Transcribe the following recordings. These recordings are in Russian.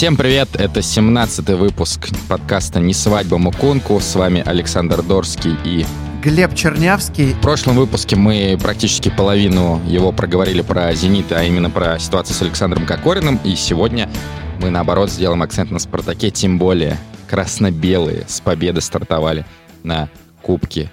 Всем привет, это 17-й выпуск подкаста «Не свадьба Мукунку». С вами Александр Дорский и Глеб Чернявский. В прошлом выпуске мы практически половину его проговорили про «Зенит», а именно про ситуацию с Александром Кокориным. И сегодня мы, наоборот, сделаем акцент на «Спартаке», тем более красно-белые с победы стартовали на Кубке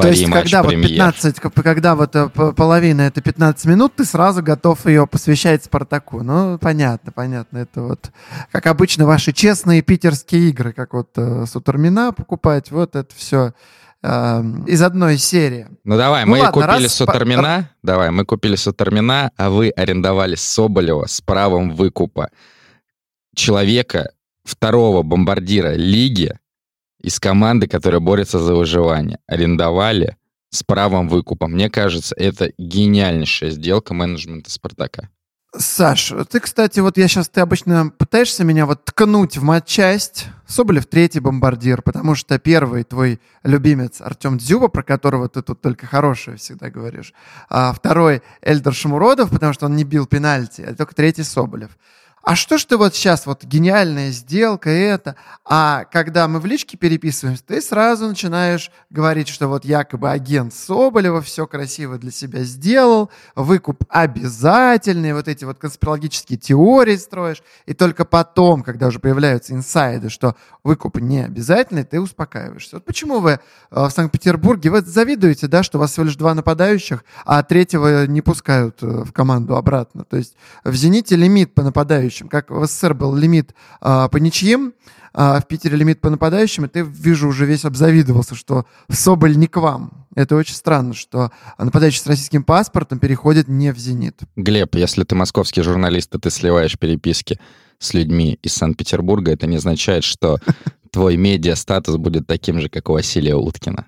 то есть, когда вот 15, когда вот э, половина это 15 минут, ты сразу готов ее посвящать Спартаку. Ну, понятно, понятно. Это вот, как обычно, ваши честные питерские игры, как вот э, Сутормина покупать, вот это все э, из одной серии. Ну давай, ну, мы ладно, купили раз... Сутормина, давай, мы купили Сутормина, а вы арендовали Соболева с правом выкупа человека, второго бомбардира лиги, из команды, которая борется за выживание, арендовали с правом выкупа. Мне кажется, это гениальнейшая сделка менеджмента «Спартака». Саш, ты, кстати, вот я сейчас, ты обычно пытаешься меня вот ткнуть в матчасть. Соболев третий бомбардир, потому что первый твой любимец Артем Дзюба, про которого ты тут только хорошее всегда говоришь, а второй Эльдер Шамуродов, потому что он не бил пенальти, а только третий Соболев а что ж ты вот сейчас, вот гениальная сделка, это, а когда мы в личке переписываемся, ты сразу начинаешь говорить, что вот якобы агент Соболева все красиво для себя сделал, выкуп обязательный, вот эти вот конспирологические теории строишь, и только потом, когда уже появляются инсайды, что выкуп не обязательный, ты успокаиваешься. Вот почему вы э, в Санкт-Петербурге, вы завидуете, да, что у вас всего лишь два нападающих, а третьего не пускают э, в команду обратно, то есть в «Зените» лимит по нападающим нападающим. Как в СССР был лимит а, по ничьим, а в Питере лимит по нападающим, и ты, вижу, уже весь обзавидовался, что Соболь не к вам. Это очень странно, что нападающий с российским паспортом переходит не в «Зенит». Глеб, если ты московский журналист, и ты сливаешь переписки с людьми из Санкт-Петербурга, это не означает, что твой медиа-статус будет таким же, как у Василия Уткина.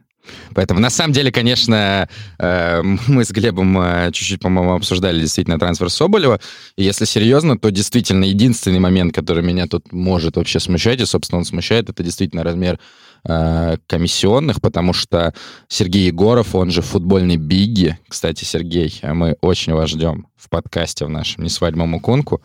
Поэтому, на самом деле, конечно, э, мы с Глебом э, чуть-чуть, по-моему, обсуждали действительно трансфер Соболева. И если серьезно, то действительно единственный момент, который меня тут может вообще смущать, и, собственно, он смущает, это действительно размер э, комиссионных, потому что Сергей Егоров, он же футбольный Бигги. Кстати, Сергей, мы очень вас ждем в подкасте в нашем «Не свадьба Мукунку».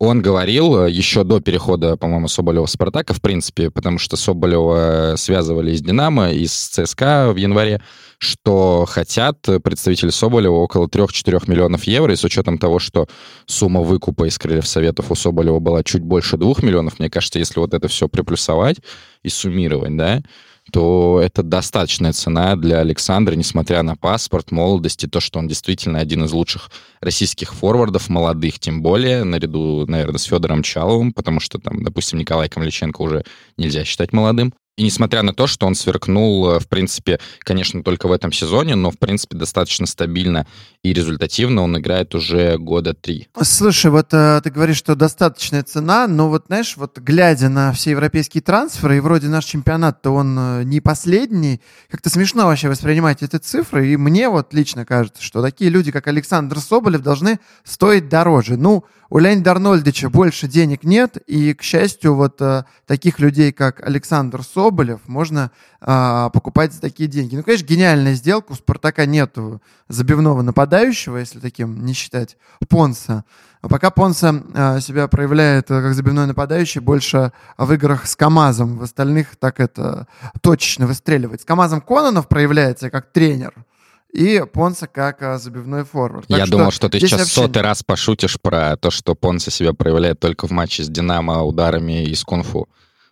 Он говорил э, еще до перехода, по-моему, Соболева в «Спартака», в принципе, потому что Соболева связывали из «Динамо», из ЦСКА в январе, что хотят представители Соболева около 3-4 миллионов евро, и с учетом того, что сумма выкупа из Крыльев Советов у Соболева была чуть больше 2 миллионов, мне кажется, если вот это все приплюсовать и суммировать, да, то это достаточная цена для Александра, несмотря на паспорт, молодости, то, что он действительно один из лучших российских форвардов, молодых тем более, наряду, наверное, с Федором Чаловым, потому что там, допустим, Николай Камличенко уже нельзя считать молодым. И несмотря на то, что он сверкнул, э, в принципе, конечно, только в этом сезоне, но, в принципе, достаточно стабильно и результативно он играет уже года три. Слушай, вот э, ты говоришь, что достаточная цена, но вот, знаешь, вот глядя на все европейские трансферы, и вроде наш чемпионат-то он э, не последний, как-то смешно вообще воспринимать эти цифры, и мне вот лично кажется, что такие люди, как Александр Соболев, должны стоить дороже. Ну, у Леонида Арнольдовича больше денег нет, и, к счастью, вот э, таких людей, как Александр Соболев, можно э, покупать за такие деньги. Ну, конечно, гениальная сделка. У «Спартака» нету забивного нападающего, если таким не считать Понса. А пока Понса э, себя проявляет э, как забивной нападающий больше в играх с КАМАЗом. В остальных так это точечно выстреливает. С КАМАЗом Кононов проявляется как тренер – и Понса как а, забивной форвард. Так Я что думал, что ты сейчас вообще... сотый раз пошутишь про то, что Понса себя проявляет только в матче с Динамо ударами из кунг-фу.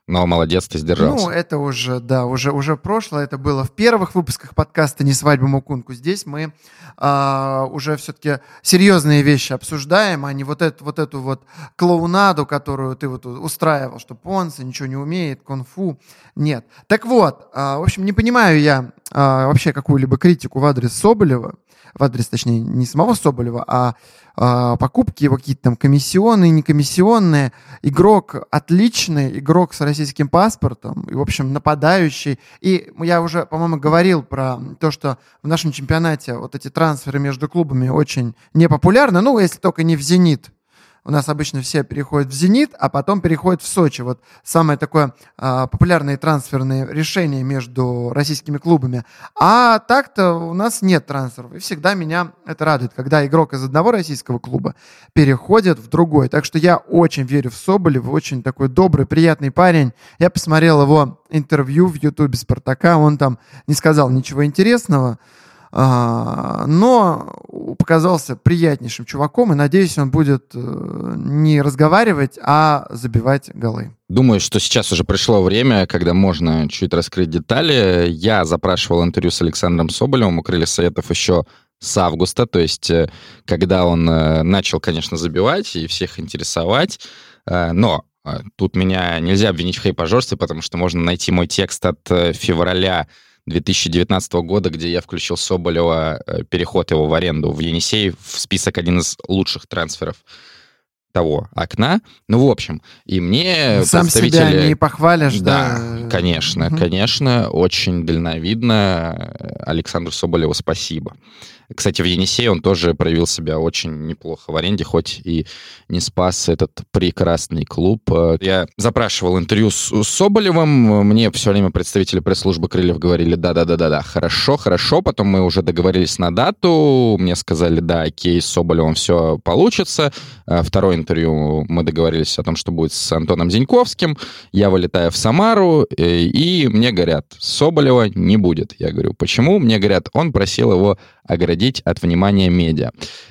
Но молодец, ты сдержался. Ну, это уже, да, уже, уже прошлое. Это было в первых выпусках подкаста «Не свадьба Мукунку». Здесь мы а, уже все-таки серьезные вещи обсуждаем, а не вот эту вот, эту вот клоунаду, которую ты вот устраивал, что Понса ничего не умеет, кунг-фу. Нет. Так вот, а, в общем, не понимаю я а, вообще какую-либо критику в адрес Соболева в адрес, точнее, не самого Соболева, а, а покупки его какие-то там комиссионные, не комиссионные. Игрок отличный, игрок с российским паспортом, и, в общем, нападающий. И я уже, по-моему, говорил про то, что в нашем чемпионате вот эти трансферы между клубами очень непопулярны, ну, если только не в «Зенит», у нас обычно все переходят в «Зенит», а потом переходят в Сочи. Вот самое такое а, популярное трансферное решение между российскими клубами. А так-то у нас нет трансферов. И всегда меня это радует, когда игрок из одного российского клуба переходит в другой. Так что я очень верю в Соболева, очень такой добрый, приятный парень. Я посмотрел его интервью в Ютубе Спартака, он там не сказал ничего интересного, но показался приятнейшим чуваком, и надеюсь, он будет э, не разговаривать, а забивать голы. Думаю, что сейчас уже пришло время, когда можно чуть раскрыть детали. Я запрашивал интервью с Александром Соболевым у Крылья Советов еще с августа, то есть э, когда он э, начал, конечно, забивать и всех интересовать, но тут меня нельзя обвинить в хейпажорстве, потому что можно найти мой текст от февраля 2019 года, где я включил Соболева, э, переход его в аренду в Енисей в список один из лучших трансферов того окна. Ну, в общем, и мне Сам представители... себя не похвалишь, да? Да, конечно, угу. конечно, очень дальновидно. Александру Соболеву спасибо. Кстати, в Енисее он тоже проявил себя очень неплохо в аренде, хоть и не спас этот прекрасный клуб. Я запрашивал интервью с Соболевым, мне все время представители пресс-службы Крыльев говорили, да-да-да-да-да, хорошо, хорошо, потом мы уже договорились на дату, мне сказали, да, окей, с Соболевым все получится. А второе интервью мы договорились о том, что будет с Антоном Зиньковским. Я вылетаю в Самару, э, и мне говорят, Соболева не будет. Я говорю, почему? Мне говорят, он просил его оградить от внимания медиа.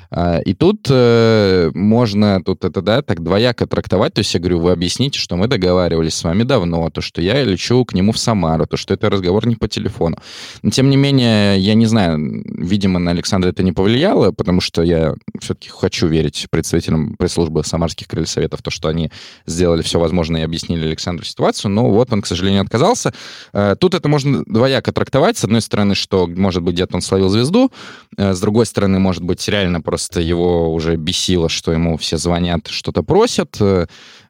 А, и тут э, можно тут это, да, так двояко трактовать. То есть я говорю, вы объясните, что мы договаривались с вами давно, то, что я лечу к нему в Самару, то, что это разговор не по телефону. Но, тем не менее, я не знаю, видимо, на Александра это не повлияло, потому что я все-таки хочу верить представителям пресс-службы самарских крыльев советов, то, что они сделали все возможное и объяснили Александру ситуацию, но вот он, к сожалению, отказался. Э, тут это можно двояко трактовать. С одной стороны, что, может быть, где-то он словил звезду, э, с другой стороны, может быть, реально просто просто его уже бесило, что ему все звонят, что-то просят. Э,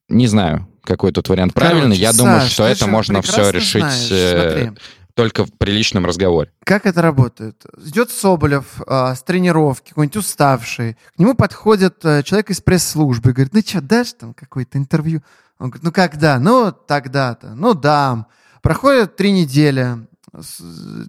не знаю, какой тут вариант Короче, правильный. Я Саш, думаю, что это можно все решить знаешь, э, только в приличном разговоре. Как это работает? Идет Соболев э, с тренировки, какой-нибудь уставший. К нему подходит э, человек из пресс-службы говорит, ну что, дашь там какое-то интервью? Он говорит, ну когда? Ну тогда-то. Ну дам. Проходит три недели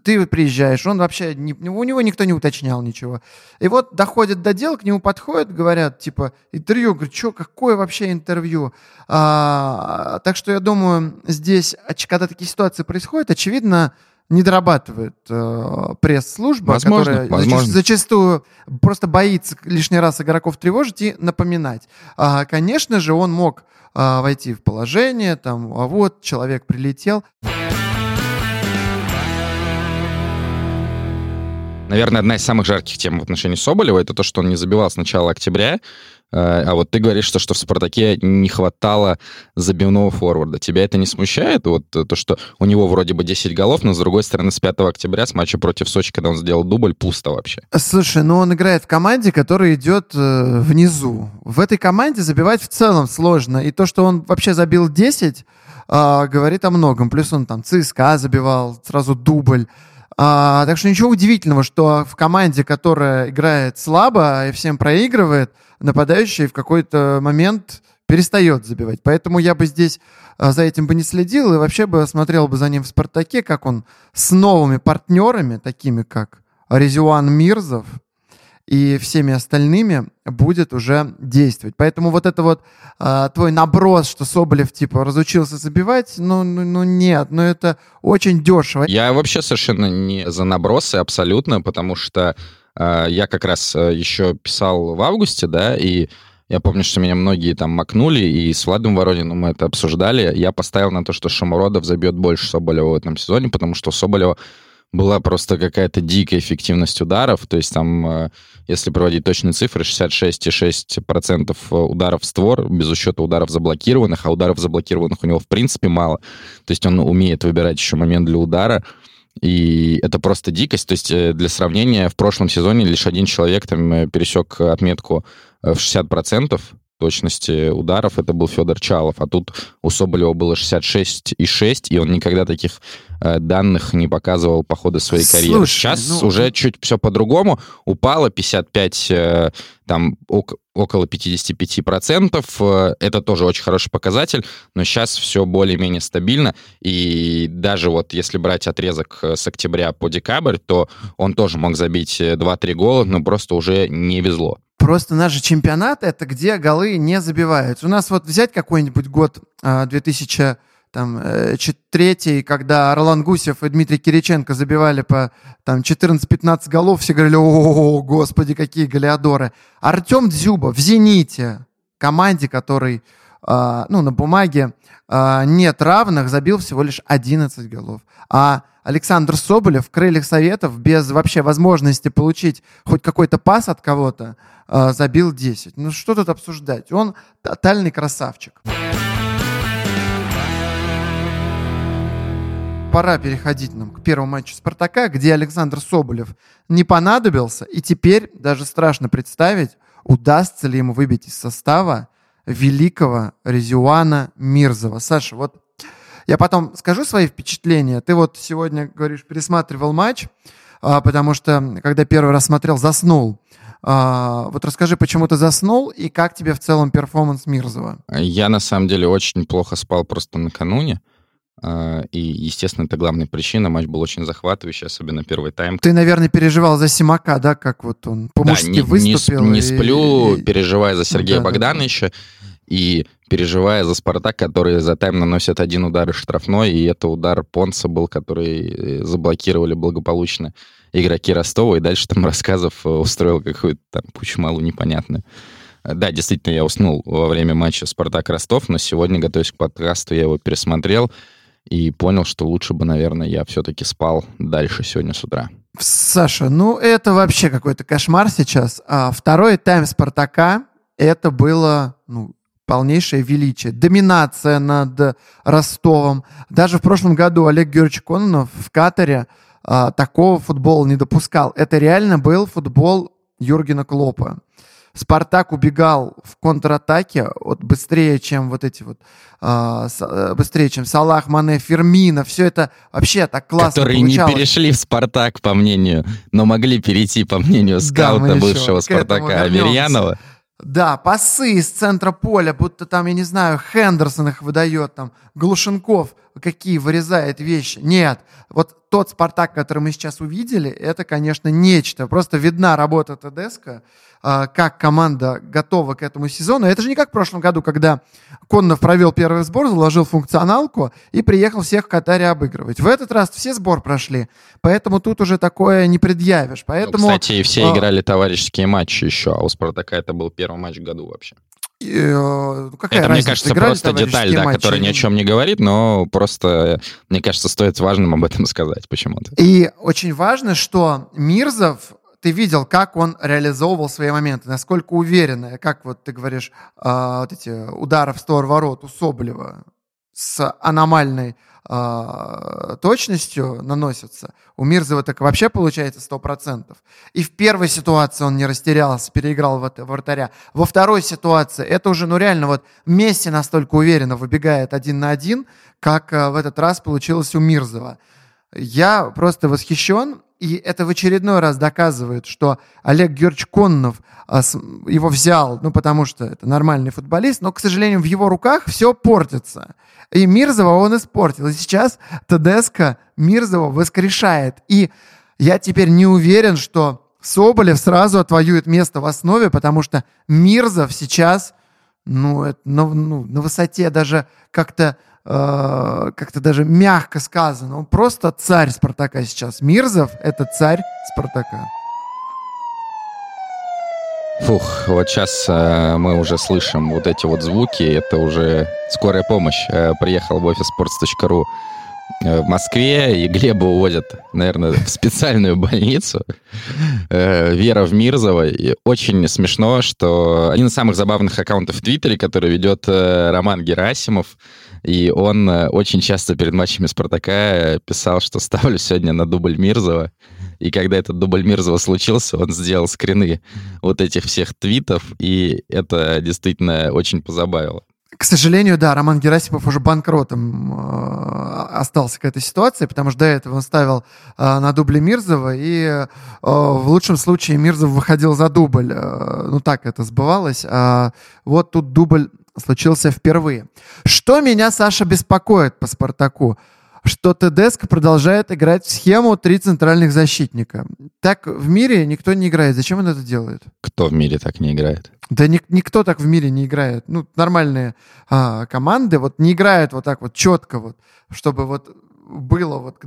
ты приезжаешь, он вообще, не, у него никто не уточнял ничего. И вот доходит до дела, к нему подходят, говорят, типа, интервью, говорю, что, какое вообще интервью? А, так что я думаю, здесь, когда такие ситуации происходят, очевидно, не дорабатывает э, пресс-служба, возможно, которая возможно. зачастую просто боится лишний раз игроков тревожить и напоминать. А, конечно же, он мог а, войти в положение, там, а вот человек прилетел. Наверное, одна из самых жарких тем в отношении Соболева это то, что он не забивал с начала октября. Э, а вот ты говоришь, что, что в «Спартаке» не хватало забивного форварда. Тебя это не смущает? Вот то, что у него вроде бы 10 голов, но, с другой стороны, с 5 октября, с матча против Сочи, когда он сделал дубль, пусто вообще. Слушай, ну он играет в команде, которая идет э, внизу. В этой команде забивать в целом сложно. И то, что он вообще забил 10, э, говорит о многом. Плюс он там ЦСКА забивал, сразу дубль. А, так что ничего удивительного, что в команде, которая играет слабо и всем проигрывает, нападающий в какой-то момент перестает забивать. Поэтому я бы здесь а, за этим бы не следил и вообще бы смотрел бы за ним в «Спартаке», как он с новыми партнерами, такими как Резюан Мирзов, и всеми остальными будет уже действовать. Поэтому вот это вот э, твой наброс, что Соболев типа разучился забивать, ну, ну, ну нет, ну это очень дешево. Я вообще совершенно не за набросы абсолютно, потому что э, я как раз э, еще писал в августе, да, и я помню, что меня многие там макнули, и с Владом Ворониным мы это обсуждали. Я поставил на то, что Шамуродов забьет больше Соболева в этом сезоне, потому что Соболева была просто какая-то дикая эффективность ударов. То есть там, э, если проводить точные цифры, 66,6% ударов в створ, без учета ударов заблокированных, а ударов заблокированных у него в принципе мало. То есть он умеет выбирать еще момент для удара. И это просто дикость. То есть э, для сравнения, в прошлом сезоне лишь один человек там э, пересек отметку в 60%, точности ударов, это был Федор Чалов. А тут у Соболева было 66,6, и он никогда таких э, данных не показывал по ходу своей Слушай, карьеры. Сейчас ну... уже чуть все по-другому. Упало 55, э, там, около 55%. Э, это тоже очень хороший показатель, но сейчас все более-менее стабильно. И даже вот если брать отрезок с октября по декабрь, то он тоже мог забить 2-3 гола, но просто уже не везло. Просто наш же чемпионат — это где голы не забиваются. У нас вот взять какой-нибудь год 2003, а, когда Ролан Гусев и Дмитрий Кириченко забивали по там, 14-15 голов, все говорили, о, господи, какие голеадоры. Артем Дзюба в «Зените», команде, который а, ну, на бумаге а, нет равных, забил всего лишь 11 голов. А Александр Соболев в «Крыльях Советов» без вообще возможности получить хоть какой-то пас от кого-то а, забил 10. Ну что тут обсуждать? Он тотальный красавчик. Пора переходить нам к первому матчу «Спартака», где Александр Соболев не понадобился, и теперь даже страшно представить, удастся ли ему выбить из состава великого Резюана Мирзова. Саша, вот я потом скажу свои впечатления. Ты вот сегодня, говоришь, пересматривал матч, а, потому что, когда первый раз смотрел, заснул. А, вот расскажи, почему ты заснул и как тебе в целом перформанс Мирзова? Я, на самом деле, очень плохо спал просто накануне. А, и, естественно, это главная причина. Матч был очень захватывающий, особенно первый тайм. Ты, наверное, переживал за Симака, да, как вот он по-мужски да, не, выступил? Не, не сплю, и... переживая за Сергея да, Богдановича. Да, да и переживая за «Спартак», который за тайм наносит один удар из штрафной, и это удар Понсе был, который э, заблокировали благополучно игроки Ростова, и дальше там рассказов э, устроил какую-то там кучу малу непонятную. Да, действительно, я уснул во время матча «Спартак-Ростов», но сегодня, готовясь к подкасту, я его пересмотрел и понял, что лучше бы, наверное, я все-таки спал дальше сегодня с утра. Саша, ну это вообще какой-то кошмар сейчас. А второй тайм «Спартака» это было, ну, полнейшее величие, доминация над Ростовом. Даже в прошлом году Олег Георгиевич Кононов в Катаре а, такого футбола не допускал. Это реально был футбол Юргена Клопа. Спартак убегал в контратаке вот, быстрее, чем вот эти вот, а, э, быстрее, чем Салах, Мане, Фермина. Все это вообще так классно Которые получалось. не перешли в Спартак, по мнению, но могли перейти, по мнению скаута да, бывшего Спартака Аверьянова. Да, пасы из центра поля, будто там, я не знаю, Хендерсон их выдает, там, Глушенков какие вырезает вещи. Нет, вот тот Спартак, который мы сейчас увидели, это, конечно, нечто. Просто видна работа ТДСК, а, как команда готова к этому сезону. Это же не как в прошлом году, когда Коннов провел первый сбор, заложил функционалку и приехал всех в Катаре обыгрывать. В этот раз все сбор прошли, поэтому тут уже такое не предъявишь. Ну, поэтому, ну, кстати, и все а... играли товарищеские матчи еще, а у Спартака это был первый матч в году вообще. И, э, ну, какая это, разница? мне кажется, просто деталь, да, которая ни о чем не говорит, но просто, мне кажется, стоит важным об этом сказать почему-то. И очень важно, что Мирзов ты видел, как он реализовывал свои моменты, насколько уверенно, как вот ты говоришь, э, вот эти удары в стор ворот у Соболева с аномальной э, точностью наносятся. У Мирзова так вообще получается 100%. И в первой ситуации он не растерялся, переиграл вратаря. Во второй ситуации это уже, ну реально, вот Месси настолько уверенно выбегает один на один, как э, в этот раз получилось у Мирзова. Я просто восхищен, и это в очередной раз доказывает, что Олег Георгиевич Коннов а, его взял, ну, потому что это нормальный футболист, но, к сожалению, в его руках все портится. И Мирзова он испортил. И сейчас ТДСК Мирзова воскрешает. И я теперь не уверен, что Соболев сразу отвоюет место в основе, потому что Мирзов сейчас, ну, это, ну, ну на высоте даже как-то Э, как-то даже мягко сказано. Он просто царь Спартака сейчас. Мирзов — это царь Спартака. Фух, вот сейчас э, мы уже слышим вот эти вот звуки. Это уже скорая помощь. Э, приехал в офис sports.ru э, в Москве, и Глеба уводят, наверное, в специальную больницу. Э, Вера в Мирзова. И очень смешно, что один из самых забавных аккаунтов в Твиттере, который ведет Роман Герасимов, и он э, очень часто перед матчами Спартака писал, что ставлю сегодня на дубль Мирзова. И когда этот дубль Мирзова случился, он сделал скрины вот этих всех твитов, и это действительно очень позабавило. К сожалению, да, Роман Герасимов уже банкротом э, остался к этой ситуации, потому что до этого он ставил э, на дубле Мирзова, и э, в лучшем случае Мирзов выходил за дубль. Э, ну так это сбывалось. А вот тут дубль случился впервые. Что меня, Саша, беспокоит по «Спартаку»? что Тедеско продолжает играть в схему три центральных защитника. Так в мире никто не играет. Зачем он это делает? Кто в мире так не играет? Да ни, никто так в мире не играет. Ну, нормальные а, команды вот не играют вот так вот четко, вот, чтобы вот было вот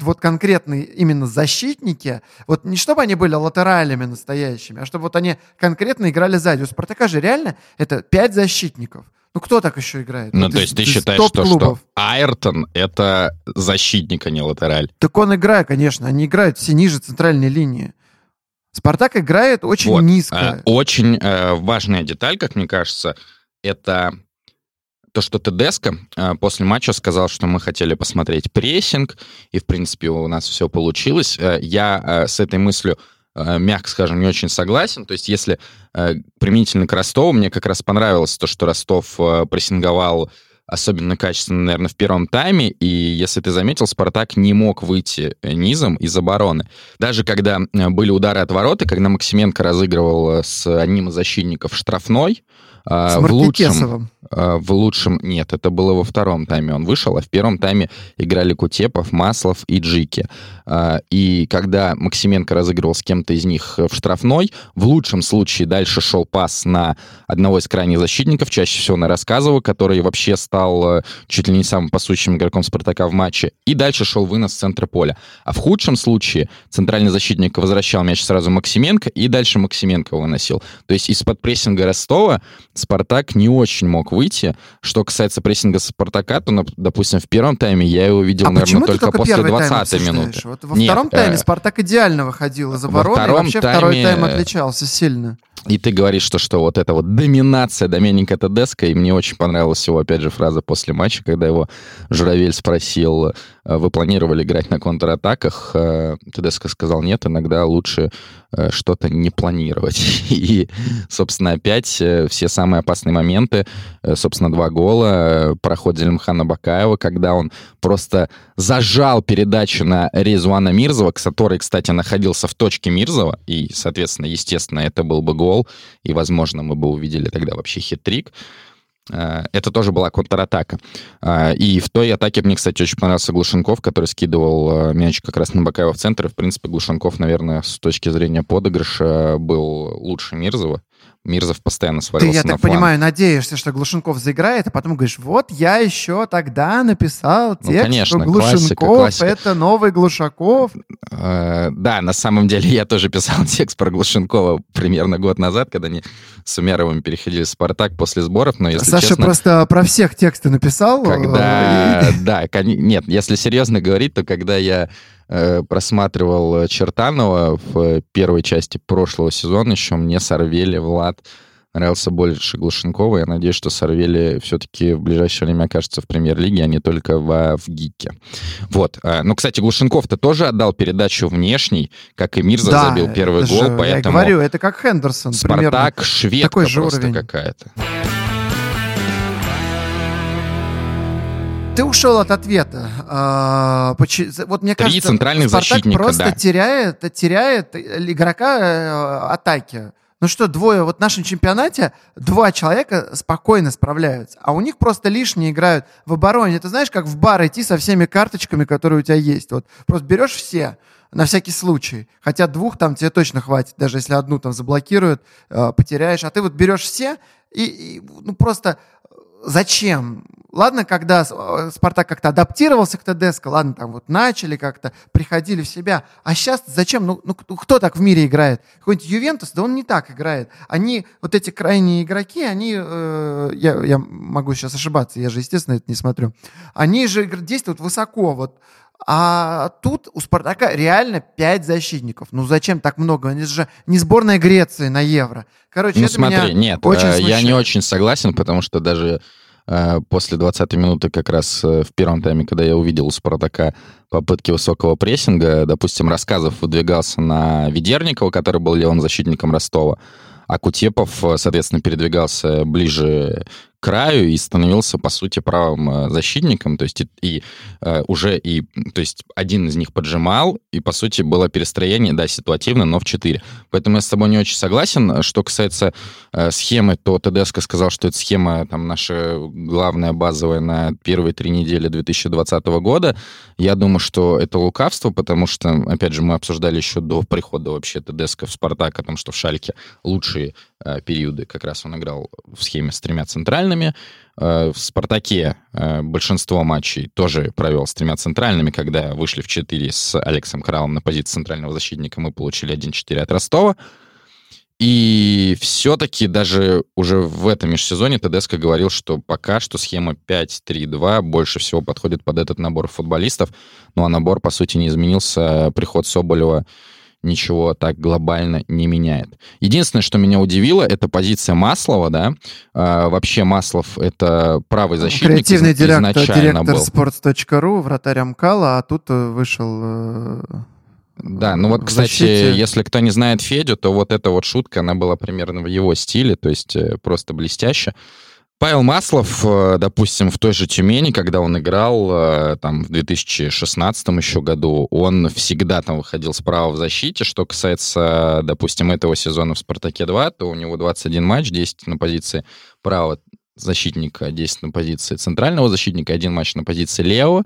вот конкретные именно защитники, вот не чтобы они были латералями настоящими, а чтобы вот они конкретно играли сзади. У Спартака же реально это пять защитников. Ну, кто так еще играет? Ну, вот то есть ты считаешь, что, что Айртон — это защитник, а не латераль? Так он играет, конечно. Они играют все ниже центральной линии. Спартак играет очень вот. низко. А, очень э, важная деталь, как мне кажется, это то, что Тедеско э, после матча сказал, что мы хотели посмотреть прессинг, и, в принципе, у нас все получилось. Э, я э, с этой мыслью мягко скажем, не очень согласен. То есть если применительно к Ростову, мне как раз понравилось то, что Ростов прессинговал особенно качественно, наверное, в первом тайме. И если ты заметил, Спартак не мог выйти низом из обороны. Даже когда были удары от ворота, когда Максименко разыгрывал с одним из защитников штрафной, с в лучшем, в лучшем... Нет, это было во втором тайме он вышел, а в первом тайме играли Кутепов, Маслов и Джики. А, и когда Максименко разыгрывал с кем-то из них в штрафной, в лучшем случае дальше шел пас на одного из крайних защитников, чаще всего на Рассказова, который вообще стал э, чуть ли не самым пасущим игроком Спартака в матче, и дальше шел вынос с центра поля. А в худшем случае центральный защитник возвращал мяч сразу Максименко, и дальше Максименко выносил. То есть из-под прессинга Ростова Спартак не очень мог выйти. Что касается прессинга Спартака, то, допустим, в первом тайме я его видел, а наверное, только, только после 20-й минуты. Вот во Нет, втором тайме э... Спартак идеально выходил из обороны, и вообще тайме... второй тайм отличался сильно. И ты говоришь, что, что вот эта вот доминация Доменика Тедеско, и мне очень понравилась его, опять же, фраза после матча, когда его Журавель спросил, э, вы планировали играть на контратаках? Э, Тедеско сказал, нет, иногда лучше э, что-то не планировать. И, собственно, опять все самые опасные моменты, собственно, два гола, проход Зелимхана Бакаева, когда он просто зажал передачу на Резуана Мирзова, который, кстати, находился в точке Мирзова, и, соответственно, естественно, это был бы гол и, возможно, мы бы увидели тогда вообще хит-трик. Э, это тоже была контратака. Э, и в той атаке мне, кстати, очень понравился Глушенков, который скидывал э, мяч как раз на Бакаева в центр. И, в принципе, Глушенков, наверное, с точки зрения подыгрыша был лучше Мирзова. Мирзов постоянно свалился Ты, я так фланг. понимаю, надеешься, что Глушенков заиграет, а потом говоришь, вот я еще тогда написал ну, текст, ну, конечно, что Глушенков классика, классика. это новый Глушаков. Э, да, на самом деле я тоже писал текст про Глушенкова примерно год назад, когда они с Умяровым переходили в «Спартак» после сборов, но если Саша честно... просто про всех тексты написал. Когда... Да, нет, если серьезно говорить, то когда я Э, просматривал Чертанова в первой части прошлого сезона еще, мне Сорвели, Влад нравился больше Глушенкова. Я надеюсь, что Сорвели все-таки в ближайшее время окажется в премьер-лиге, а не только в, в ГИКе. Вот. Э, ну, кстати, Глушенков-то тоже отдал передачу внешней, как и Мирза да, забил первый гол, же, поэтому... Я говорю, это как Хендерсон. Спартак, шведка такой же просто какая-то. Ты ушел от ответа. А, вот мне Три кажется, центральных Спартак защитника, просто да. теряет, теряет игрока э, атаки. Ну что, двое, вот в нашем чемпионате два человека спокойно справляются, а у них просто лишние играют в обороне. Ты знаешь, как в бар идти со всеми карточками, которые у тебя есть. Вот просто берешь все, на всякий случай. Хотя двух там тебе точно хватит, даже если одну там заблокируют, э, потеряешь. А ты вот берешь все и, и ну просто зачем? Ладно, когда э, Спартак как-то адаптировался к ТДСК, ладно, там вот начали как-то, приходили в себя. А сейчас зачем? Ну, ну кто так в мире играет? Какой-нибудь Ювентус, да он не так играет. Они, вот эти крайние игроки, они, э, я, я могу сейчас ошибаться, я же, естественно, это не смотрю. Они же действуют высоко, вот. А тут у Спартака реально пять защитников. Ну зачем так много? Они же не сборная Греции на Евро. Короче, ну, это смотри, меня нет, очень э, я не очень согласен, потому что даже э, после 20 минуты как раз э, в первом тайме, когда я увидел у Спартака попытки высокого прессинга, допустим, рассказов выдвигался на Ведерникова, который был левым защитником Ростова, а Кутепов, соответственно, передвигался ближе краю и становился, по сути, правым э, защитником, то есть и, и э, уже и, то есть один из них поджимал, и, по сути, было перестроение, да, ситуативно, но в 4. Поэтому я с тобой не очень согласен. Что касается э, схемы, то ТДСК сказал, что эта схема там наша главная базовая на первые три недели 2020 года. Я думаю, что это лукавство, потому что, опять же, мы обсуждали еще до прихода вообще ТДСК в «Спартак» о том, что в «Шальке» лучшие периоды как раз он играл в схеме с тремя центральными. Э, в «Спартаке» э, большинство матчей тоже провел с тремя центральными, когда вышли в 4 с Алексом Кралом на позиции центрального защитника, мы получили 1-4 от Ростова. И все-таки даже уже в этом межсезоне ТДСК говорил, что пока что схема 5-3-2 больше всего подходит под этот набор футболистов. Ну а набор, по сути, не изменился. Приход Соболева ничего так глобально не меняет. Единственное, что меня удивило, это позиция Маслова, да. А, вообще Маслов — это правый защитник Креативный из, директор, директор был. sports.ru, вратарь Амкала, а тут э, вышел... Э, да, ну вот, кстати, защите. если кто не знает Федю, то вот эта вот шутка, она была примерно в его стиле, то есть э, просто блестяще. Павел Маслов, э, допустим, в той же Тюмени, когда он играл э, там в 2016 еще году, он всегда там выходил справа в защите. Что касается, допустим, этого сезона в «Спартаке-2», то у него 21 матч, 10 на позиции права защитника, 10 на позиции центрального защитника, один матч на позиции левого.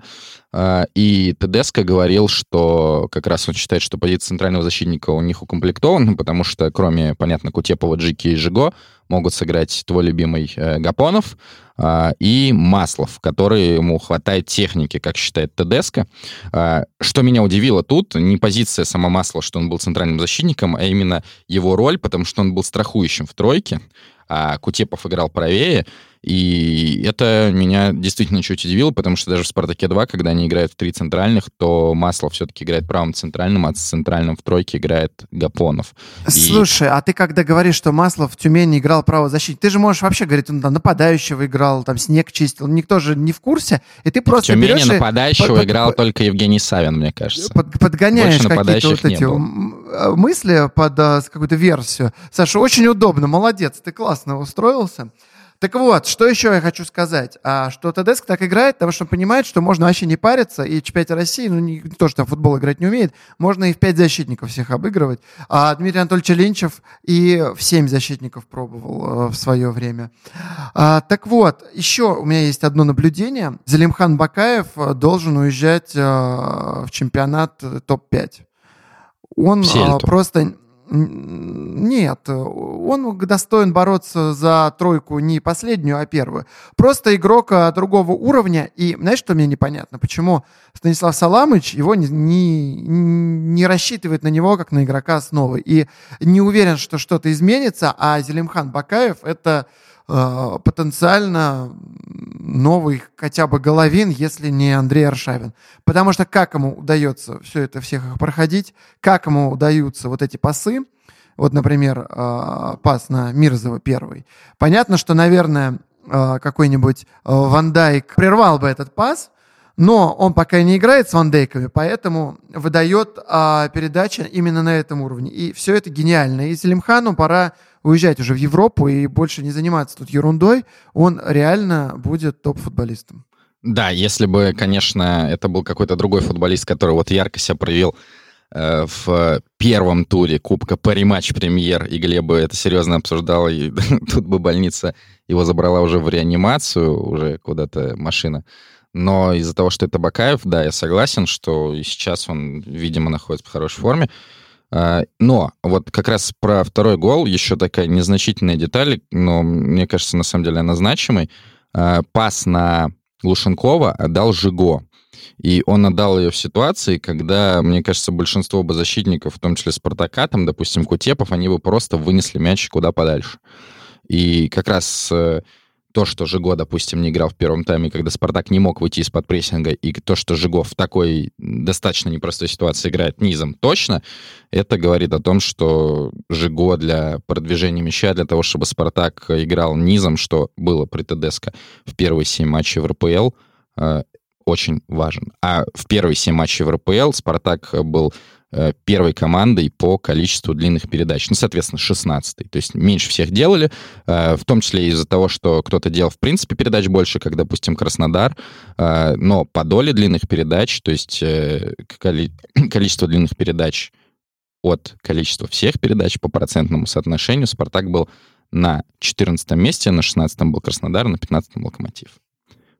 А, и Тедеско говорил, что как раз он считает, что позиция центрального защитника у них укомплектована, потому что кроме, понятно, Кутепова, Джики и Жиго могут сыграть твой любимый э, Гапонов э, и Маслов, который ему хватает техники, как считает Тедеско. Э, что меня удивило тут, не позиция сама Маслова, что он был центральным защитником, а именно его роль, потому что он был страхующим в тройке, а Кутепов играл правее, и это меня действительно чуть удивило, потому что даже в «Спартаке-2», когда они играют в три центральных, то Маслов все-таки играет правым центральным, а центральным в тройке играет Гапонов. Слушай, и... а ты когда говоришь, что Маслов в Тюмени играл правозащитник, ты же можешь вообще говорить, он там нападающего играл, там снег чистил, никто же не в курсе, и ты просто В Тюмени берешь нападающего под, играл только Евгений Савин, мне кажется. Под, подгоняешь какие-то вот эти было. мысли под а, какую-то версию. Саша, очень удобно, молодец, ты классно устроился. Так вот, что еще я хочу сказать? А, что Тедеск так играет, потому что он понимает, что можно вообще не париться, и чемпионате России, ну, не, то, что там футбол играть не умеет, можно и в пять защитников всех обыгрывать. А Дмитрий Анатольевич Линчев и в семь защитников пробовал э, в свое время. А, так вот, еще у меня есть одно наблюдение. Залимхан Бакаев э, должен уезжать э, в чемпионат э, топ-5. Он э, просто нет, он достоин бороться за тройку не последнюю, а первую. Просто игрок а, другого уровня. И знаешь, что мне непонятно? Почему Станислав Саламыч его не, не, не рассчитывает на него как на игрока основы. И не уверен, что что-то изменится, а Зелимхан Бакаев — это потенциально новый хотя бы Головин, если не Андрей Аршавин. Потому что как ему удается все это всех их проходить, как ему удаются вот эти пасы, вот, например, э, пас на Мирзова первый. Понятно, что, наверное, э, какой-нибудь Ван Дайк прервал бы этот пас, но он пока не играет с Ван Дейками, поэтому выдает а, передача именно на этом уровне. И все это гениально. И Селимхану пора уезжать уже в Европу и больше не заниматься тут ерундой, он реально будет топ-футболистом. Да, если бы, конечно, это был какой-то другой футболист, который вот ярко себя проявил э, в первом туре Кубка Париматч Премьер, и Глеб бы это серьезно обсуждал, и тут бы больница его забрала уже в реанимацию, уже куда-то машина. Но из-за того, что это Бакаев, да, я согласен, что сейчас он, видимо, находится в хорошей форме. А, но вот как раз про второй гол еще такая незначительная деталь, но мне кажется, на самом деле она значимой. А, пас на Лушенкова отдал Жиго. И он отдал ее в ситуации, когда, мне кажется, большинство бы защитников, в том числе Спартака, там, допустим, Кутепов, они бы просто вынесли мяч куда подальше. И как раз э, то, что Жиго, допустим, не играл в первом тайме, когда Спартак не мог выйти из-под прессинга, и то, что Жиго в такой достаточно непростой ситуации играет низом точно, это говорит о том, что Жиго для продвижения мяча, для того, чтобы Спартак играл низом, что было при ТДСК в первые семь матчей в РПЛ, э, очень важен. А в первые семь матчей в РПЛ Спартак был первой командой по количеству длинных передач. Ну, соответственно, 16 То есть меньше всех делали, э, в том числе из-за того, что кто-то делал, в принципе, передач больше, как, допустим, Краснодар, э, но по доле длинных передач, то есть количество длинных передач от количества всех передач по процентному соотношению «Спартак» был на 14 месте, на 16 был Краснодар, на 15 Локомотив.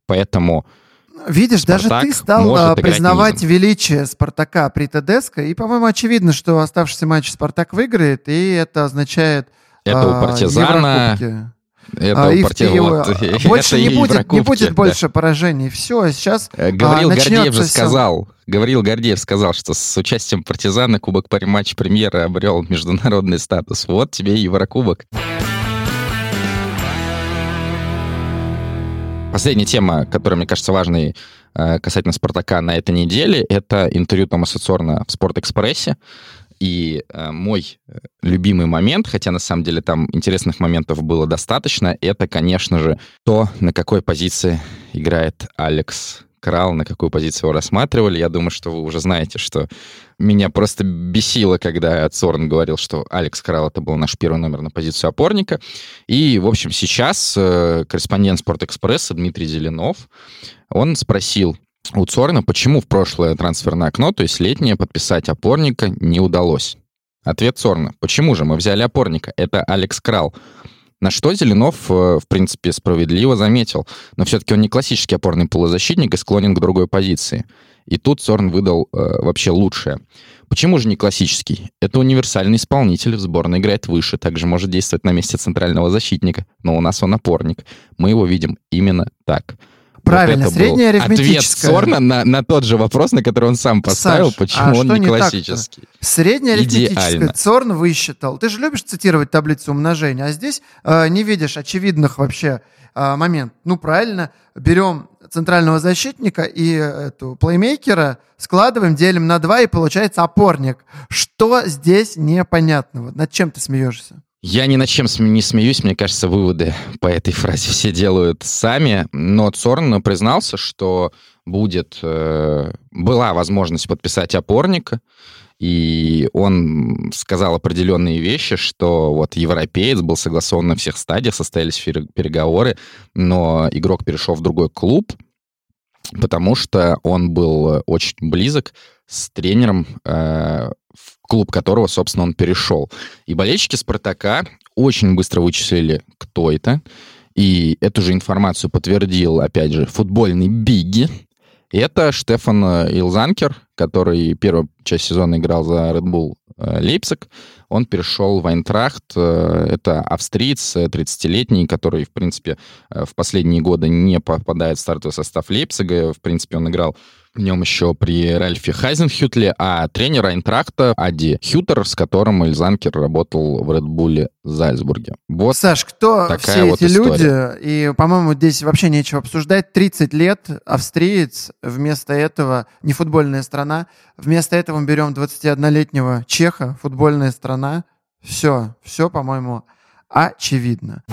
Поэтому Видишь, Спартак даже ты стал а, признавать величие Спартака при ТДСК, и, по-моему, очевидно, что оставшийся матч Спартак выиграет, и это означает Это у а, партизана... Это а, у партизана... И, вот, больше это не, будет, не будет больше да. поражений. Все, сейчас э, Говорил а, Гордеев же сказал, Говорил Гордеев сказал, что с участием партизана Кубок матч премьера обрел международный статус. Вот тебе и Еврокубок. Последняя тема, которая, мне кажется, важной э, касательно «Спартака» на этой неделе, это интервью Томаса Цорна в «Спортэкспрессе». И э, мой э, любимый момент, хотя на самом деле там интересных моментов было достаточно, это, конечно же, то, на какой позиции играет Алекс Крал, на какую позицию его рассматривали. Я думаю, что вы уже знаете, что меня просто бесило, когда Цорн говорил, что Алекс Крал это был наш первый номер на позицию опорника. И, в общем, сейчас э, корреспондент Спортэкспресса Дмитрий Зеленов, он спросил у Цорна, почему в прошлое трансферное окно, то есть летнее, подписать опорника не удалось. Ответ Цорна. Почему же мы взяли опорника? Это Алекс Крал. На что Зеленов, э, в принципе, справедливо заметил. Но все-таки он не классический опорный полузащитник и склонен к другой позиции. И тут Сорн выдал э, вообще лучшее. Почему же не классический? Это универсальный исполнитель, в сборной играет выше, также может действовать на месте центрального защитника, но у нас он опорник. Мы его видим именно так. Правильно, вот средняя арифметическая. Ответ Сорна на, на тот же вопрос, на который он сам поставил, Саш, почему а он не, классический. Средняя арифметическая. Сорн высчитал. Ты же любишь цитировать таблицу умножения, а здесь э, не видишь очевидных вообще э, моментов. Ну, правильно, берем центрального защитника и эту плеймейкера, складываем, делим на два, и получается опорник. Что здесь непонятного? Над чем ты смеешься? Я ни над чем не смеюсь, мне кажется, выводы по этой фразе все делают сами, но Цорн признался, что будет, э, была возможность подписать опорника, и он сказал определенные вещи, что вот европеец был согласован на всех стадиях, состоялись переговоры, но игрок перешел в другой клуб, потому что он был очень близок с тренером э, в клуб которого, собственно, он перешел. И болельщики «Спартака» очень быстро вычислили, кто это. И эту же информацию подтвердил, опять же, футбольный Бигги. Это Штефан Илзанкер, который первую часть сезона играл за Red Bull э, Лейпциг. Он перешел в Айнтрахт. Э, это австриец, 30-летний, который, в принципе, э, в последние годы не попадает в стартовый состав Лейпцига. В принципе, он играл нем еще при Ральфе Хайзенхютле, а тренер Айнтракта Ади Хютер, с которым Эльзанкер работал в Редбуле Зальцбурге. Вот Саш, кто все вот эти история. люди? И, по-моему, здесь вообще нечего обсуждать. 30 лет, австриец, вместо этого, не футбольная страна, вместо этого мы берем 21-летнего чеха, футбольная страна. Все, все, по-моему, очевидно.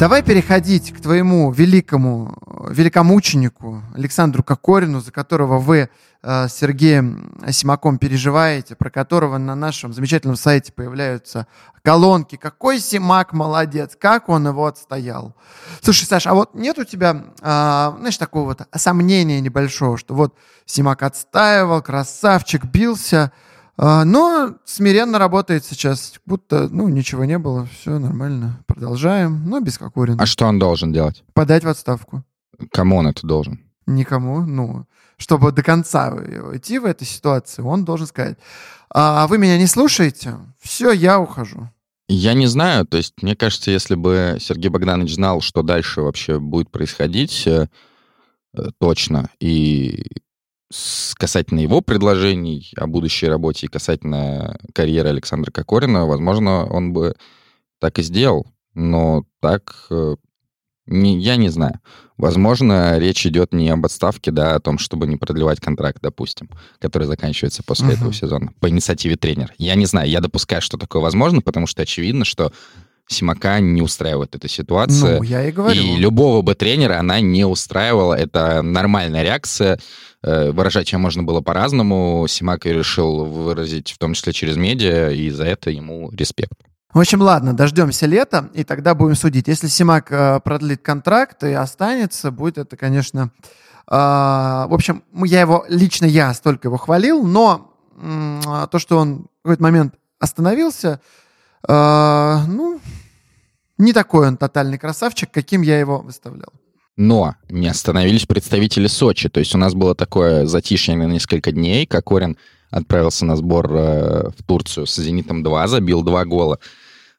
Давай переходить к твоему великому, великомученику Александру Кокорину, за которого вы э, с Сергеем Симаком переживаете, про которого на нашем замечательном сайте появляются колонки. Какой Симак молодец, как он его отстоял. Слушай, Саш, а вот нет у тебя, э, знаешь, такого вот сомнения небольшого, что вот Симак отстаивал, красавчик, бился, но смиренно работает сейчас, будто, ну, ничего не было, все нормально, продолжаем, но без Кокорина. А что он должен делать? Подать в отставку. Кому он это должен? Никому, ну, чтобы до конца идти в этой ситуации, он должен сказать, а вы меня не слушаете, все, я ухожу. Я не знаю, то есть мне кажется, если бы Сергей Богданович знал, что дальше вообще будет происходить, э, точно, и касательно его предложений о будущей работе и касательно карьеры Александра Кокорина, возможно, он бы так и сделал. Но так э, не, я не знаю. Возможно, речь идет не об отставке, да, а о том, чтобы не продлевать контракт, допустим, который заканчивается после uh-huh. этого сезона по инициативе тренера. Я не знаю, я допускаю, что такое возможно, потому что очевидно, что Симака не устраивает эта ситуация. Ну, я и говорю. И любого бы тренера она не устраивала. Это нормальная реакция. Э, выражать чем можно было по-разному. Симак решил выразить, в том числе через медиа, и за это ему респект. В общем, ладно, дождемся лета, и тогда будем судить. Если Симак э, продлит контракт и останется, будет это, конечно... Э, в общем, я его, лично я столько его хвалил, но э, то, что он в какой-то момент остановился, э, ну, не такой он тотальный красавчик, каким я его выставлял. Но не остановились представители Сочи. То есть у нас было такое затишье на несколько дней. Кокорин отправился на сбор э, в Турцию с «Зенитом-2», забил два гола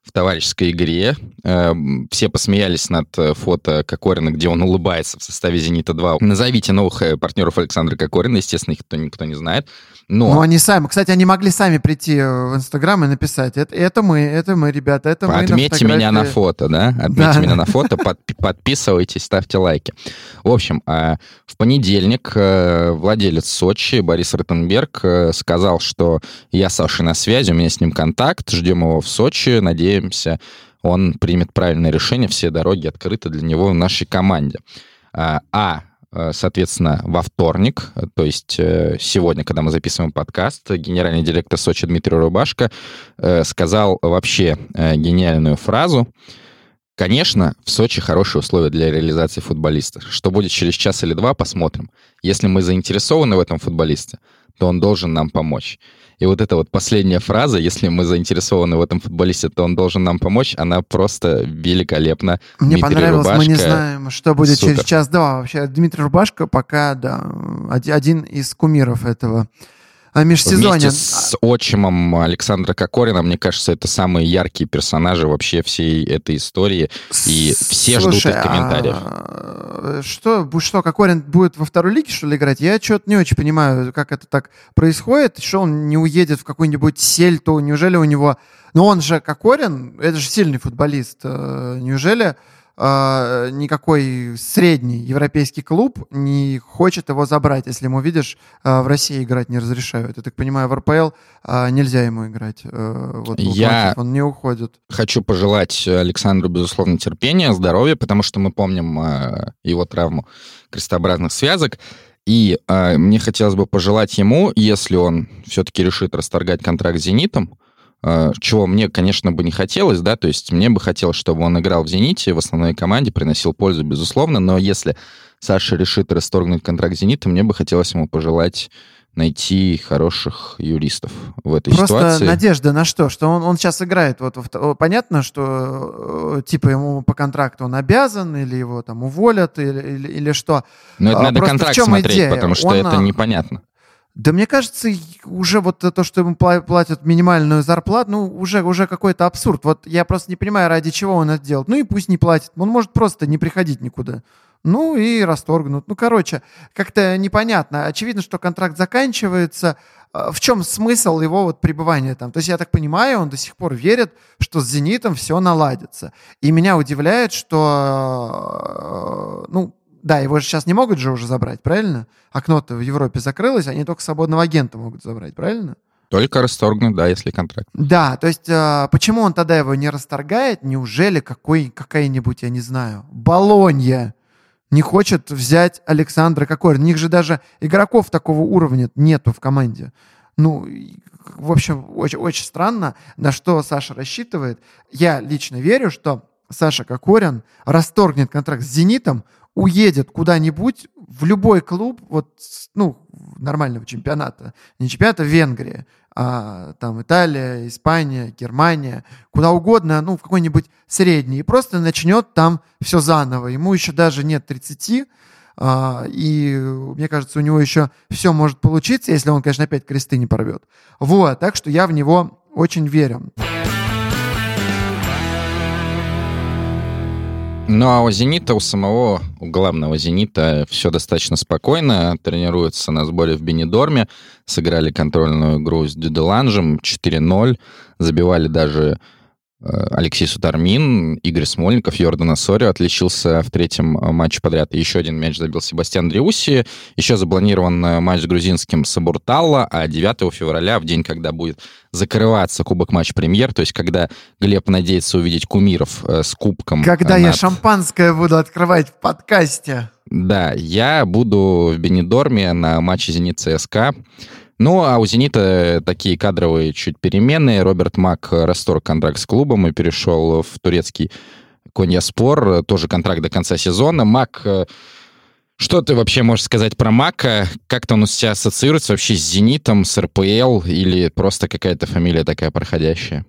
в товарищеской игре. Э, все посмеялись над э, фото Кокорина, где он улыбается в составе «Зенита-2». Назовите новых э, партнеров Александра Кокорина, естественно, их никто, никто не знает. Но... Ну, они сами, кстати, они могли сами прийти в Инстаграм и написать, это, это мы, это мы, ребята, это мы Отметьте на меня на фото, да? Отметьте да. меня на фото, под, подписывайтесь, ставьте лайки. В общем, в понедельник владелец Сочи Борис Ротенберг сказал, что я с Сашей на связи, у меня с ним контакт, ждем его в Сочи, надеюсь, надеемся, он примет правильное решение, все дороги открыты для него в нашей команде. А, а э, соответственно, во вторник, то есть э, сегодня, когда мы записываем подкаст, генеральный директор Сочи Дмитрий Рубашко э, сказал вообще гениальную фразу. Конечно, в Сочи хорошие условия для реализации футболиста. Что будет через час или два, посмотрим. Если мы заинтересованы в этом футболисте, то он должен нам помочь. И вот эта вот последняя фраза, если мы заинтересованы в этом футболисте, то он должен нам помочь, она просто великолепна. Мне Дмитрий понравилось, Рубашко, мы не знаем, что будет супер. через час-два. Вообще, Дмитрий Рубашко пока, да, один из кумиров этого а межсезонье. Вместе с отчимом Александра Кокорина, мне кажется, это самые яркие персонажи вообще всей этой истории. И все Слушай, ждут их комментариев. А что, что, Кокорин будет во второй лиге, что ли, играть? Я что-то не очень понимаю, как это так происходит. Что он не уедет в какую-нибудь сельту? Неужели у него... Ну, он же Кокорин, это же сильный футболист. Э, неужели э, никакой средний европейский клуб не хочет его забрать, если ему, видишь, э, в России играть не разрешают. Я так понимаю, в РПЛ э, нельзя ему играть. Э, вот, Я он не уходит. Хочу пожелать Александру, безусловно, терпения, здоровья, потому что мы помним э, его травму крестообразных связок. И э, мне хотелось бы пожелать ему, если он все-таки решит расторгать контракт с «Зенитом», чего мне, конечно, бы не хотелось, да, то есть мне бы хотелось, чтобы он играл в «Зените», в основной команде, приносил пользу, безусловно, но если Саша решит расторгнуть контракт «Зенита», мне бы хотелось ему пожелать найти хороших юристов в этой Просто ситуации. Просто надежда на что? Что он, он сейчас играет. Вот, вот понятно, что э, типа ему по контракту он обязан, или его там уволят, или, или, или что. Но это а, надо контракт смотреть, идея? потому что он, это непонятно. Да мне кажется, уже вот то, что ему платят минимальную зарплату, ну, уже, уже какой-то абсурд. Вот я просто не понимаю, ради чего он это делает. Ну и пусть не платит. Он может просто не приходить никуда. Ну и расторгнут. Ну, короче, как-то непонятно. Очевидно, что контракт заканчивается. А, в чем смысл его вот пребывания там? То есть, я так понимаю, он до сих пор верит, что с «Зенитом» все наладится. И меня удивляет, что, ну, да, его же сейчас не могут же уже забрать, правильно? Окно-то в Европе закрылось, они только свободного агента могут забрать, правильно? Только расторгнуть, да, если контракт. Да, то есть э, почему он тогда его не расторгает? Неужели какой, какая-нибудь, я не знаю, Болонья не хочет взять Александра Кокорина? У них же даже игроков такого уровня нету в команде. Ну, в общем, очень, очень странно, на что Саша рассчитывает. Я лично верю, что Саша Кокорин расторгнет контракт с «Зенитом», уедет куда-нибудь в любой клуб, вот, ну, нормального чемпионата, не чемпионата Венгрии, а там Италия, Испания, Германия, куда угодно, ну, в какой-нибудь средний, и просто начнет там все заново. Ему еще даже нет 30, а, и мне кажется, у него еще все может получиться, если он, конечно, опять кресты не порвет. Вот, так что я в него очень верю. Ну а у «Зенита», у самого, у главного «Зенита» все достаточно спокойно. Тренируются на сборе в Бенедорме. Сыграли контрольную игру с Дюделанжем 4-0. Забивали даже Алексей Сутармин, Игорь Смольников, Йордан Асорио отличился в третьем э, матче подряд. Еще один мяч забил Себастьян Дриуси. Еще запланирован э, матч с грузинским Сабурталла, а 9 февраля, в день, когда будет закрываться Кубок Матч Премьер, то есть когда Глеб надеется увидеть кумиров с кубком. Когда над... я шампанское буду открывать в подкасте. Да, я буду в Бенедорме на матче «Зенит ЦСКА». Ну, а у «Зенита» такие кадровые чуть перемены. Роберт Мак расторг контракт с клубом и перешел в турецкий Коньяспор. Тоже контракт до конца сезона. Мак э, что ты вообще можешь сказать про Мака? Как-то он у себя ассоциируется вообще с «Зенитом», с РПЛ или просто какая-то фамилия такая проходящая?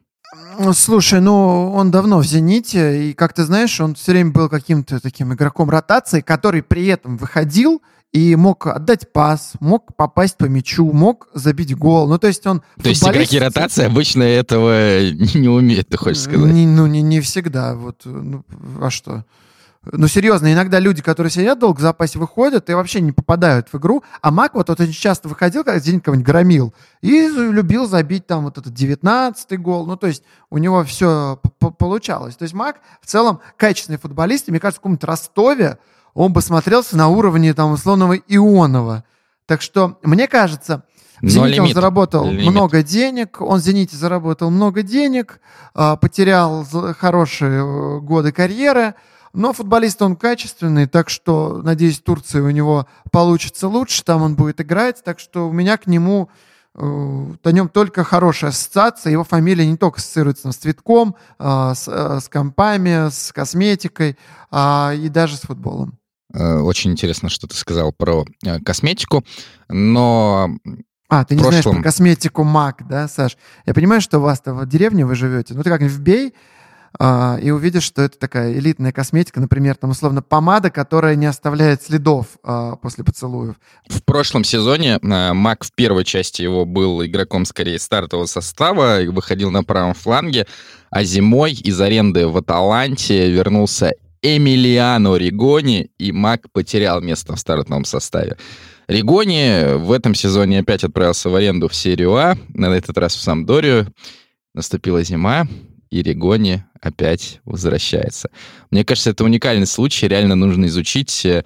Слушай, ну, он давно в «Зените», и, как ты знаешь, он все время был каким-то таким игроком ротации, который при этом выходил и мог отдать пас, мог попасть по мячу, мог забить гол. Ну, то есть он... То есть игроки ротации обычно этого не умеют, ты хочешь сказать? Не, ну, не, не всегда. Вот, ну, а что? Ну, серьезно, иногда люди, которые сидят долго в запасе, выходят и вообще не попадают в игру. А Мак вот, вот очень часто выходил, когда день кого-нибудь громил, и любил забить там вот этот девятнадцатый гол. Ну, то есть у него все получалось. То есть Мак в целом качественный футболист. И мне кажется, в каком-то Ростове он бы смотрелся на уровне там условного Ионова. Так что, мне кажется, в «Зените» лимит. он заработал лимит. много денег, он в «Зените» заработал много денег, а, потерял хорошие э, годы карьеры, но футболист он качественный, так что, надеюсь, в Турции у него получится лучше, там он будет играть, так что у меня к нему э, о нем только хорошая ассоциация. Его фамилия не только ассоциируется с цветком, а, с, э, с компами, с косметикой а, и даже с футболом. Э, очень интересно, что ты сказал про э, косметику, но а, ты не прошлом... знаешь про косметику МАК, да, Саш? Я понимаю, что у вас-то в деревне вы живете, ну ты как-нибудь вбей, а, и увидишь, что это такая элитная косметика, например, там условно помада, которая не оставляет следов а, после поцелуев. В прошлом сезоне а, Мак в первой части его был игроком скорее стартового состава, и выходил на правом фланге, а зимой из аренды в Аталанте вернулся Эмилиано Ригони, и Мак потерял место в стартовом составе. Ригони в этом сезоне опять отправился в аренду в серию А, на этот раз в Самдорию. Наступила зима, и Ригони опять возвращается. Мне кажется, это уникальный случай, реально нужно изучить, э,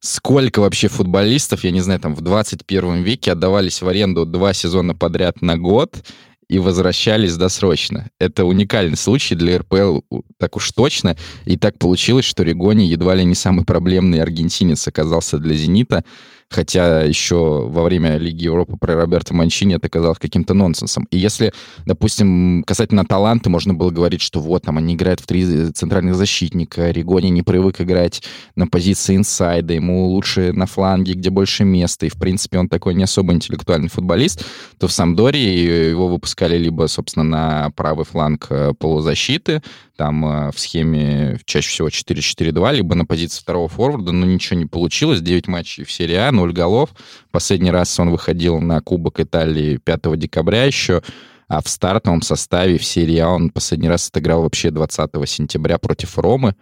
сколько вообще футболистов, я не знаю, там в 21 веке отдавались в аренду два сезона подряд на год, и возвращались досрочно. Это уникальный случай для РПЛ, так уж точно. И так получилось, что Регони едва ли не самый проблемный аргентинец оказался для «Зенита» хотя еще во время Лиги Европы про Роберта Манчини это казалось каким-то нонсенсом. И если, допустим, касательно таланта, можно было говорить, что вот, там они играют в три центральных защитника, Ригони не привык играть на позиции инсайда, ему лучше на фланге, где больше места, и, в принципе, он такой не особо интеллектуальный футболист, то в Самдоре его выпускали либо, собственно, на правый фланг э, полузащиты, там э, в схеме чаще всего 4-4-2, либо на позиции второго форварда, но ничего не получилось. 9 матчей в серии А, 0 голов. Последний раз он выходил на Кубок Италии 5 декабря еще, а в стартовом составе в серии А он последний раз отыграл вообще 20 сентября против Ромы,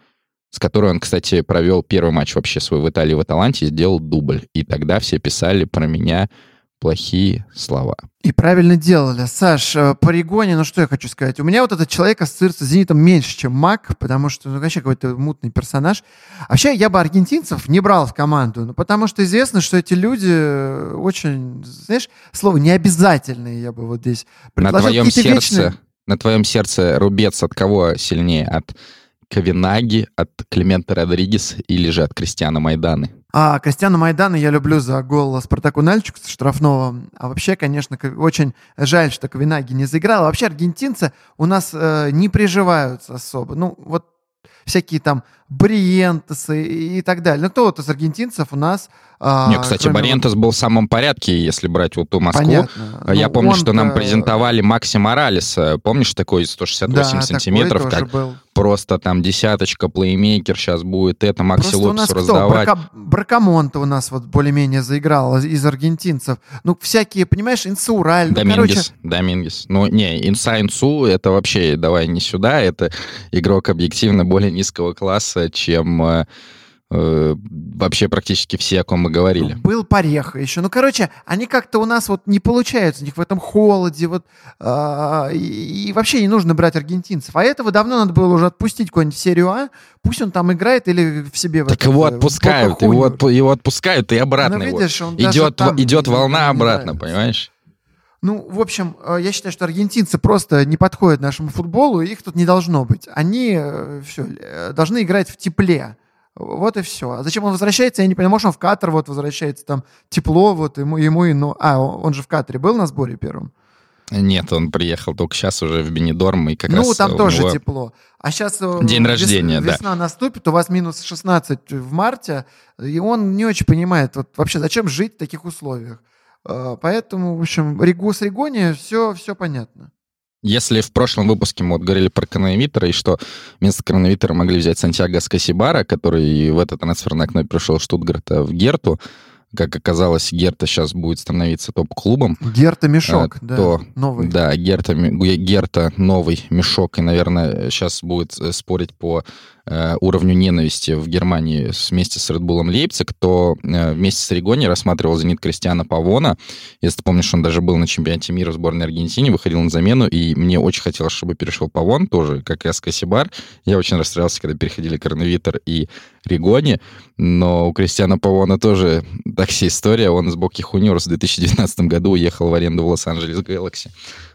с которой он, кстати, провел первый матч вообще свой в Италии в Аталанте, сделал дубль. И тогда все писали про меня плохие слова. И правильно делали. Саш, э, по Регоне, ну что я хочу сказать. У меня вот этот человек ассоциируется с «Зенитом» меньше, чем Мак, потому что, ну, вообще какой-то мутный персонаж. Вообще, я бы аргентинцев не брал в команду, ну, потому что известно, что эти люди э, очень, знаешь, слово необязательные я бы вот здесь предложил. На твоем сердце, вечные... на твоем сердце рубец от кого сильнее? От Кавинаги, от Климента Родригес или же от Кристиана Майданы? А Костяна Майдана я люблю за гол Спартаку Нальчику с штрафного. А вообще, конечно, очень жаль, что Кавинаги не заиграл. Вообще аргентинцы у нас э, не приживаются особо. Ну, вот всякие там Бриентесы и так далее. Ну, кто вот из аргентинцев у нас... А, Нет, кстати, Бриентес вот... был в самом порядке, если брать вот ту Москву. Понятно. Я ну, помню, что нам презентовали Макси Моралеса. Помнишь, такой 168 да, сантиметров? Такой как был. Просто там десяточка, плеймейкер сейчас будет это, Макси Просто Лопесу раздавать. Брака... Бракамонта у нас вот более-менее заиграл из аргентинцев. Ну, всякие, понимаешь, Инсаураль. Домингес, ну, короче... Домингес. Ну, не, Инса Инсу, это вообще, давай не сюда, это игрок объективно более низкого класса, чем э, э, вообще практически все, о ком мы говорили. Был Пореха еще. Ну, короче, они как-то у нас вот не получаются, у них в этом холоде, вот, э, и, и вообще не нужно брать аргентинцев. А этого давно надо было уже отпустить какую-нибудь серию А, пусть он там играет или в себе... Так этот, его отпускают, его, отпу- его отпускают и обратно. Ну, его. видишь, он идет, там идет волна обратно, понимаешь? Ну, в общем, э, я считаю, что аргентинцы просто не подходят нашему футболу, их тут не должно быть. Они все, должны играть в тепле. Вот и все. А зачем он возвращается, я не понимаю. Может, он в Катар вот возвращается, там тепло, вот ему, ему и... Ну, а, он же в Катаре был на сборе первым? Нет, он приехал только сейчас уже в Бенедорм, и как ну, раз там у тоже него тепло. А сейчас День вес, рождения, да. весна наступит, у вас минус 16 в марте, и он не очень понимает, вот вообще зачем жить в таких условиях. А, Поэтому, в общем, Ригу с Ригони все, все понятно. Если в прошлом выпуске мы вот говорили про коронавитора, и что вместо коронавитора могли взять Сантьяго Скасибара, который в это трансферное окно пришел Штутгарта в Герту, как оказалось, Герта сейчас будет становиться топ-клубом. Герта мешок, А, да, то, новый. Да, Герта, Герта новый мешок, и, наверное, сейчас будет э, спорить по уровню ненависти в Германии вместе с Редбулом Лейпциг, то э, вместе с Ригони рассматривал «Зенит» Кристиана Павона. Если ты помнишь, он даже был на чемпионате мира сборной Аргентине, выходил на замену, и мне очень хотелось, чтобы перешел Павон, тоже, как и Аскасибар. Я очень расстроился, когда переходили Коронавитор и Ригони, но у Кристиана Павона тоже так себе история. Он из Боки Хуниорс в 2019 году уехал в аренду в Лос-Анджелес Galaxy.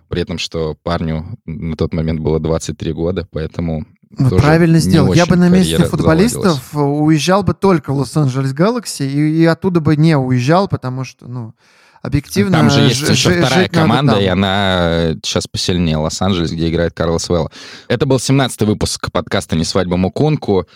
При этом, что парню на тот момент было 23 года, поэтому правильно не сделал. Я бы на месте футболистов заладилась. уезжал бы только в Лос-Анджелес Галакси и, и оттуда бы не уезжал, потому что, ну, объективно Там же есть еще вторая команда, и она сейчас посильнее Лос-Анджелес, где играет Карлос Велла. Это был 17-й выпуск подкаста «Не свадьба Мукунку».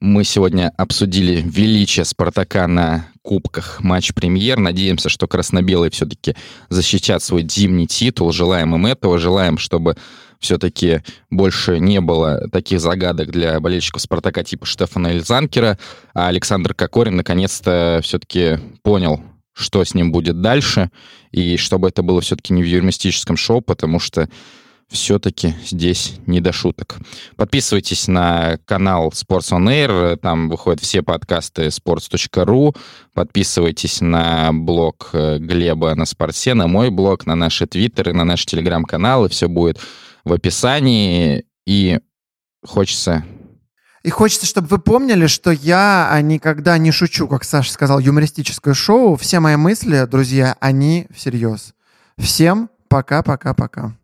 Мы сегодня обсудили величие Спартака на кубках матч-премьер. Надеемся, что красно-белые все-таки защитят свой зимний титул. Желаем им этого. Желаем, чтобы все-таки больше не было таких загадок для болельщиков Спартака типа Штефана Эльзанкера. А Александр Кокорин наконец-то все-таки понял, что с ним будет дальше, и чтобы это было все-таки не в юмористическом шоу, потому что все-таки здесь не до шуток. Подписывайтесь на канал Sports on Air, там выходят все подкасты sports.ru, подписывайтесь на блог э, Глеба на Спорте, на мой блог, на наши твиттеры, на наши телеграм-каналы, все будет в описании, и хочется И хочется, чтобы вы помнили, что я а, никогда не шучу, как Саша сказал, юмористическое шоу. Все мои мысли, друзья, они всерьез. Всем пока-пока-пока.